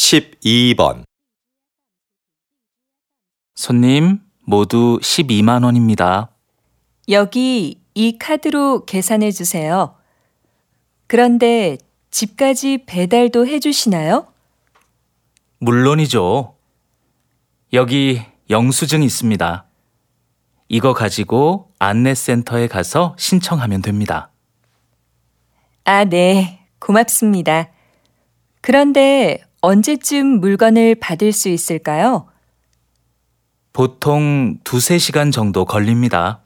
12번. 손님, 모두 12만 원입니다. 여기 이 카드로 계산해 주세요. 그런데 집까지 배달도 해 주시나요? 물론이죠. 여기 영수증 있습니다. 이거 가지고 안내센터에 가서 신청하면 됩니다. 아, 네. 고맙습니다. 그런데 언제쯤 물건을 받을 수 있을까요? 보통 두세 시간 정도 걸립니다.